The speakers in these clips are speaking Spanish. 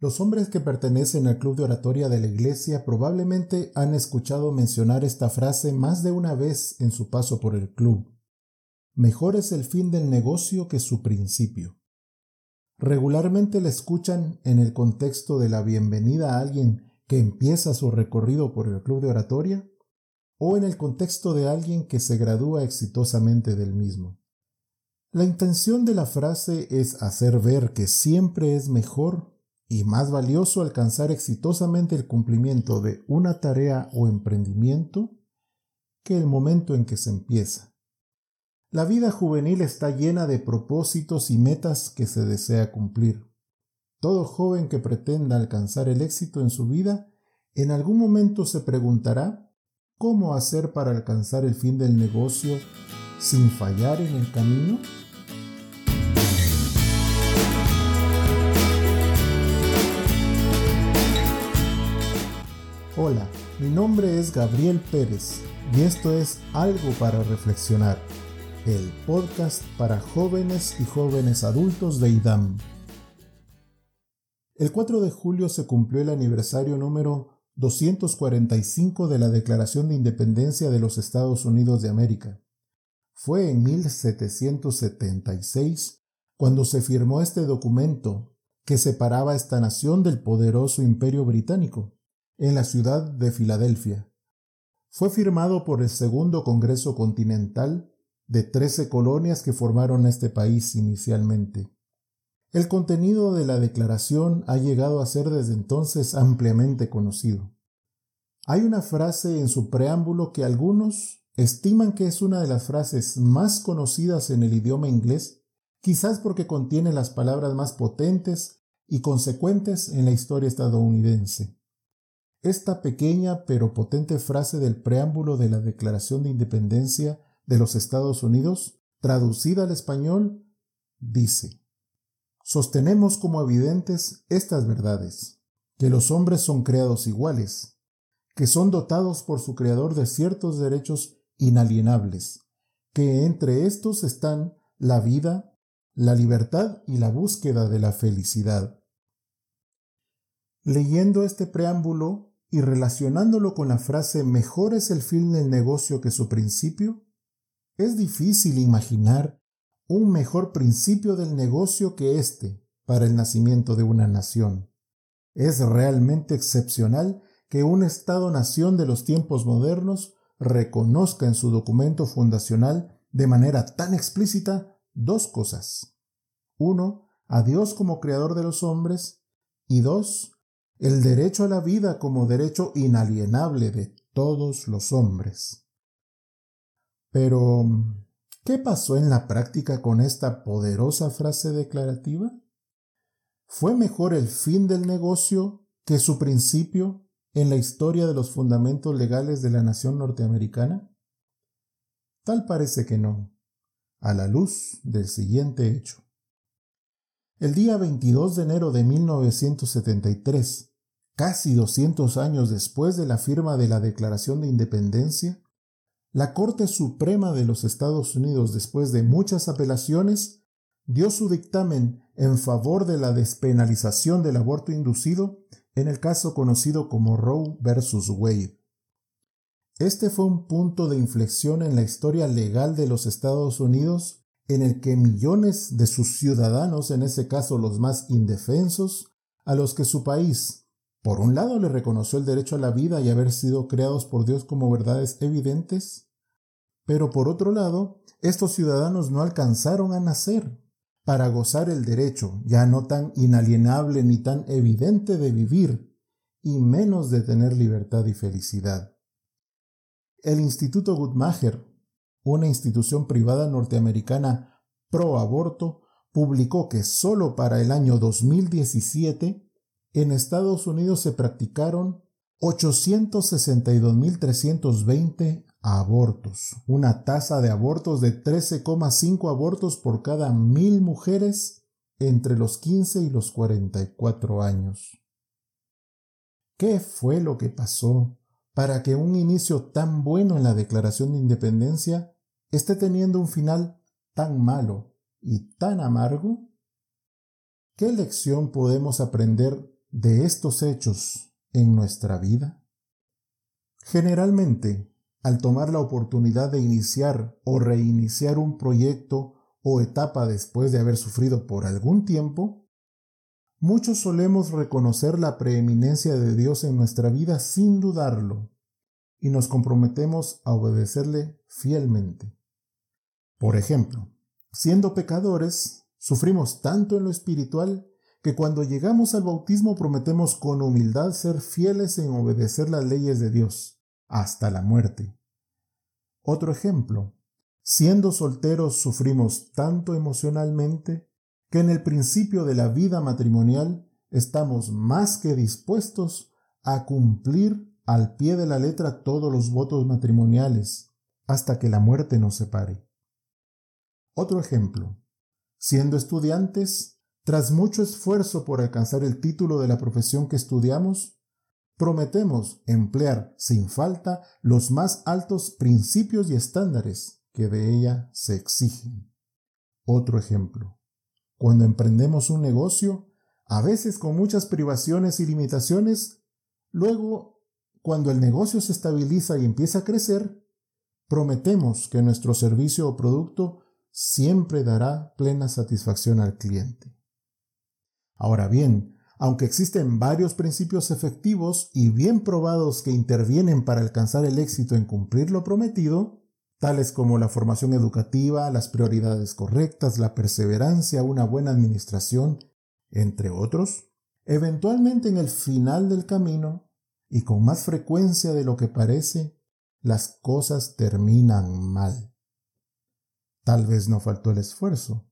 Los hombres que pertenecen al club de oratoria de la iglesia probablemente han escuchado mencionar esta frase más de una vez en su paso por el club. Mejor es el fin del negocio que su principio. Regularmente la escuchan en el contexto de la bienvenida a alguien que empieza su recorrido por el club de oratoria o en el contexto de alguien que se gradúa exitosamente del mismo. La intención de la frase es hacer ver que siempre es mejor y más valioso alcanzar exitosamente el cumplimiento de una tarea o emprendimiento que el momento en que se empieza. La vida juvenil está llena de propósitos y metas que se desea cumplir. Todo joven que pretenda alcanzar el éxito en su vida en algún momento se preguntará cómo hacer para alcanzar el fin del negocio sin fallar en el camino. Hola, mi nombre es Gabriel Pérez y esto es Algo para Reflexionar, el podcast para jóvenes y jóvenes adultos de IDAM. El 4 de julio se cumplió el aniversario número 245 de la Declaración de Independencia de los Estados Unidos de América. Fue en 1776 cuando se firmó este documento que separaba esta nación del poderoso imperio británico en la ciudad de Filadelfia. Fue firmado por el Segundo Congreso Continental de trece colonias que formaron este país inicialmente. El contenido de la declaración ha llegado a ser desde entonces ampliamente conocido. Hay una frase en su preámbulo que algunos estiman que es una de las frases más conocidas en el idioma inglés, quizás porque contiene las palabras más potentes y consecuentes en la historia estadounidense. Esta pequeña pero potente frase del preámbulo de la Declaración de Independencia de los Estados Unidos, traducida al español, dice, Sostenemos como evidentes estas verdades, que los hombres son creados iguales, que son dotados por su Creador de ciertos derechos inalienables, que entre estos están la vida, la libertad y la búsqueda de la felicidad. Leyendo este preámbulo, y relacionándolo con la frase mejor es el fin del negocio que su principio, es difícil imaginar un mejor principio del negocio que este para el nacimiento de una nación. Es realmente excepcional que un Estado-nación de los tiempos modernos reconozca en su documento fundacional de manera tan explícita dos cosas. Uno, a Dios como creador de los hombres y dos, el derecho a la vida como derecho inalienable de todos los hombres. Pero, ¿qué pasó en la práctica con esta poderosa frase declarativa? ¿Fue mejor el fin del negocio que su principio en la historia de los fundamentos legales de la nación norteamericana? Tal parece que no, a la luz del siguiente hecho. El día 22 de enero de 1973, casi 200 años después de la firma de la Declaración de Independencia, la Corte Suprema de los Estados Unidos, después de muchas apelaciones, dio su dictamen en favor de la despenalización del aborto inducido en el caso conocido como Roe versus Wade. Este fue un punto de inflexión en la historia legal de los Estados Unidos en el que millones de sus ciudadanos, en ese caso los más indefensos, a los que su país por un lado le reconoció el derecho a la vida y haber sido creados por Dios como verdades evidentes, pero por otro lado, estos ciudadanos no alcanzaron a nacer para gozar el derecho ya no tan inalienable ni tan evidente de vivir, y menos de tener libertad y felicidad. El Instituto Guttmacher, una institución privada norteamericana pro aborto, publicó que solo para el año 2017 en Estados Unidos se practicaron 862.320 abortos, una tasa de abortos de 13,5 abortos por cada mil mujeres entre los 15 y los 44 años. ¿Qué fue lo que pasó para que un inicio tan bueno en la Declaración de Independencia esté teniendo un final tan malo y tan amargo? ¿Qué lección podemos aprender de estos hechos en nuestra vida? Generalmente, al tomar la oportunidad de iniciar o reiniciar un proyecto o etapa después de haber sufrido por algún tiempo, muchos solemos reconocer la preeminencia de Dios en nuestra vida sin dudarlo y nos comprometemos a obedecerle fielmente. Por ejemplo, siendo pecadores, sufrimos tanto en lo espiritual que cuando llegamos al bautismo prometemos con humildad ser fieles en obedecer las leyes de Dios hasta la muerte. Otro ejemplo, siendo solteros sufrimos tanto emocionalmente que en el principio de la vida matrimonial estamos más que dispuestos a cumplir al pie de la letra todos los votos matrimoniales hasta que la muerte nos separe. Otro ejemplo, siendo estudiantes, tras mucho esfuerzo por alcanzar el título de la profesión que estudiamos, prometemos emplear sin falta los más altos principios y estándares que de ella se exigen. Otro ejemplo. Cuando emprendemos un negocio, a veces con muchas privaciones y limitaciones, luego, cuando el negocio se estabiliza y empieza a crecer, prometemos que nuestro servicio o producto siempre dará plena satisfacción al cliente. Ahora bien, aunque existen varios principios efectivos y bien probados que intervienen para alcanzar el éxito en cumplir lo prometido, tales como la formación educativa, las prioridades correctas, la perseverancia, una buena administración, entre otros, eventualmente en el final del camino, y con más frecuencia de lo que parece, las cosas terminan mal. Tal vez no faltó el esfuerzo,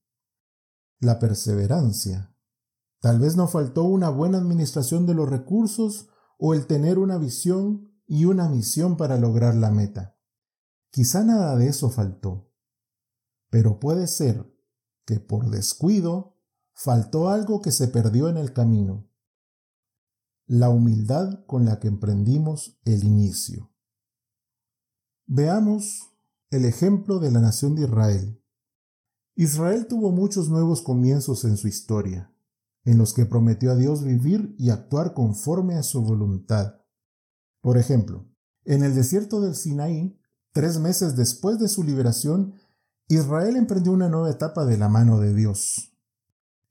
la perseverancia, Tal vez nos faltó una buena administración de los recursos o el tener una visión y una misión para lograr la meta. Quizá nada de eso faltó, pero puede ser que por descuido faltó algo que se perdió en el camino. La humildad con la que emprendimos el inicio. Veamos el ejemplo de la nación de Israel. Israel tuvo muchos nuevos comienzos en su historia en los que prometió a Dios vivir y actuar conforme a su voluntad. Por ejemplo, en el desierto del Sinaí, tres meses después de su liberación, Israel emprendió una nueva etapa de la mano de Dios.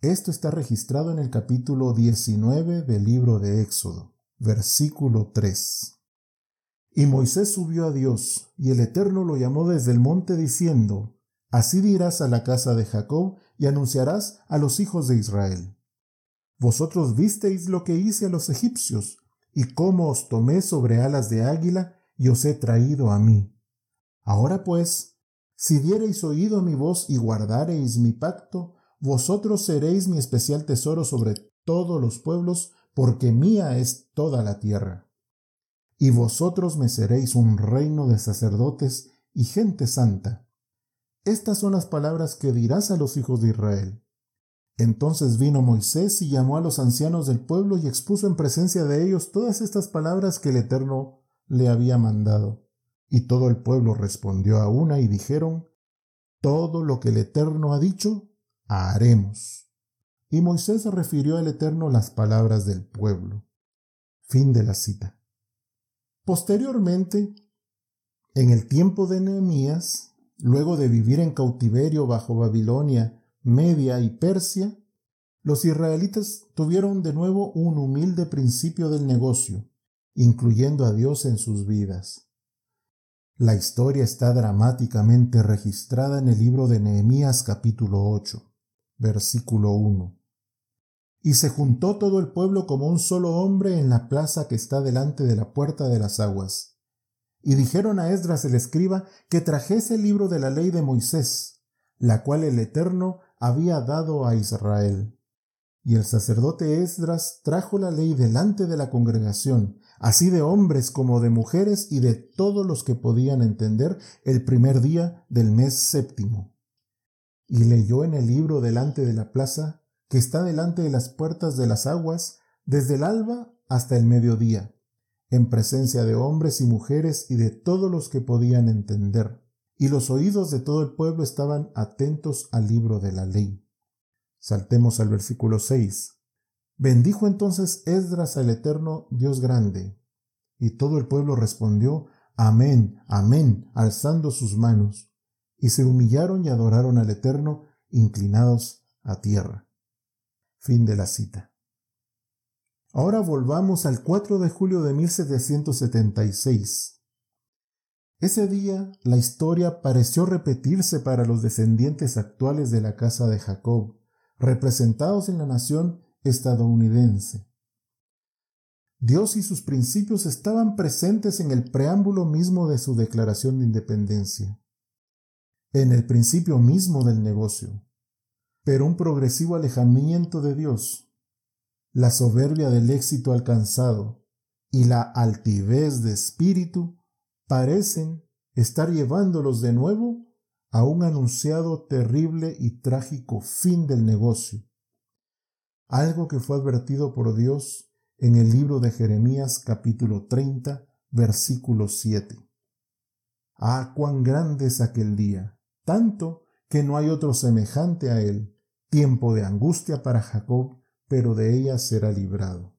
Esto está registrado en el capítulo 19 del libro de Éxodo, versículo 3. Y Moisés subió a Dios, y el Eterno lo llamó desde el monte diciendo, Así dirás a la casa de Jacob y anunciarás a los hijos de Israel. Vosotros visteis lo que hice a los egipcios, y cómo os tomé sobre alas de águila y os he traído a mí. Ahora pues, si diereis oído mi voz y guardareis mi pacto, vosotros seréis mi especial tesoro sobre todos los pueblos, porque mía es toda la tierra. Y vosotros me seréis un reino de sacerdotes y gente santa. Estas son las palabras que dirás a los hijos de Israel. Entonces vino Moisés y llamó a los ancianos del pueblo y expuso en presencia de ellos todas estas palabras que el Eterno le había mandado. Y todo el pueblo respondió a una y dijeron, Todo lo que el Eterno ha dicho, haremos. Y Moisés refirió al Eterno las palabras del pueblo. Fin de la cita. Posteriormente, en el tiempo de Nehemías, luego de vivir en cautiverio bajo Babilonia Media y Persia, los israelitas tuvieron de nuevo un humilde principio del negocio, incluyendo a Dios en sus vidas. La historia está dramáticamente registrada en el libro de Nehemías capítulo 8, versículo 1. Y se juntó todo el pueblo como un solo hombre en la plaza que está delante de la puerta de las aguas. Y dijeron a Esdras el escriba que trajese el libro de la ley de Moisés, la cual el Eterno había dado a Israel. Y el sacerdote Esdras trajo la ley delante de la congregación, así de hombres como de mujeres y de todos los que podían entender el primer día del mes séptimo. Y leyó en el libro delante de la plaza, que está delante de las puertas de las aguas, desde el alba hasta el mediodía, en presencia de hombres y mujeres y de todos los que podían entender y los oídos de todo el pueblo estaban atentos al libro de la ley. Saltemos al versículo 6. Bendijo entonces Esdras al eterno Dios grande. Y todo el pueblo respondió, Amén, amén, alzando sus manos. Y se humillaron y adoraron al eterno, inclinados a tierra. Fin de la cita. Ahora volvamos al 4 de julio de 1776. Ese día la historia pareció repetirse para los descendientes actuales de la casa de Jacob, representados en la nación estadounidense. Dios y sus principios estaban presentes en el preámbulo mismo de su declaración de independencia, en el principio mismo del negocio, pero un progresivo alejamiento de Dios la soberbia del éxito alcanzado y la altivez de espíritu parecen estar llevándolos de nuevo a un anunciado terrible y trágico fin del negocio, algo que fue advertido por Dios en el libro de Jeremías capítulo 30 versículo 7. Ah, cuán grande es aquel día, tanto que no hay otro semejante a él, tiempo de angustia para Jacob pero de ella será librado.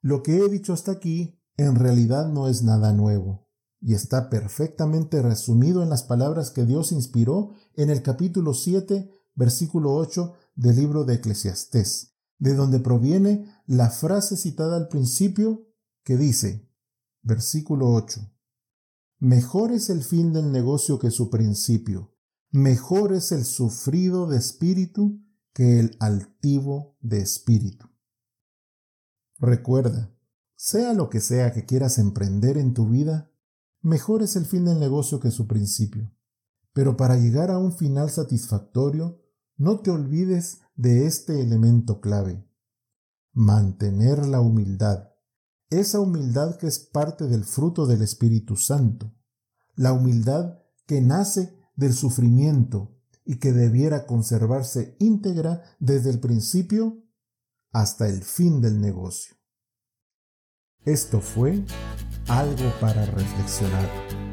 Lo que he dicho hasta aquí en realidad no es nada nuevo, y está perfectamente resumido en las palabras que Dios inspiró en el capítulo 7, versículo 8 del libro de Eclesiastés, de donde proviene la frase citada al principio que dice, versículo 8, Mejor es el fin del negocio que su principio, mejor es el sufrido de espíritu que el altivo de espíritu. Recuerda, sea lo que sea que quieras emprender en tu vida, mejor es el fin del negocio que su principio. Pero para llegar a un final satisfactorio, no te olvides de este elemento clave. Mantener la humildad. Esa humildad que es parte del fruto del Espíritu Santo. La humildad que nace del sufrimiento, y que debiera conservarse íntegra desde el principio hasta el fin del negocio. Esto fue algo para reflexionar.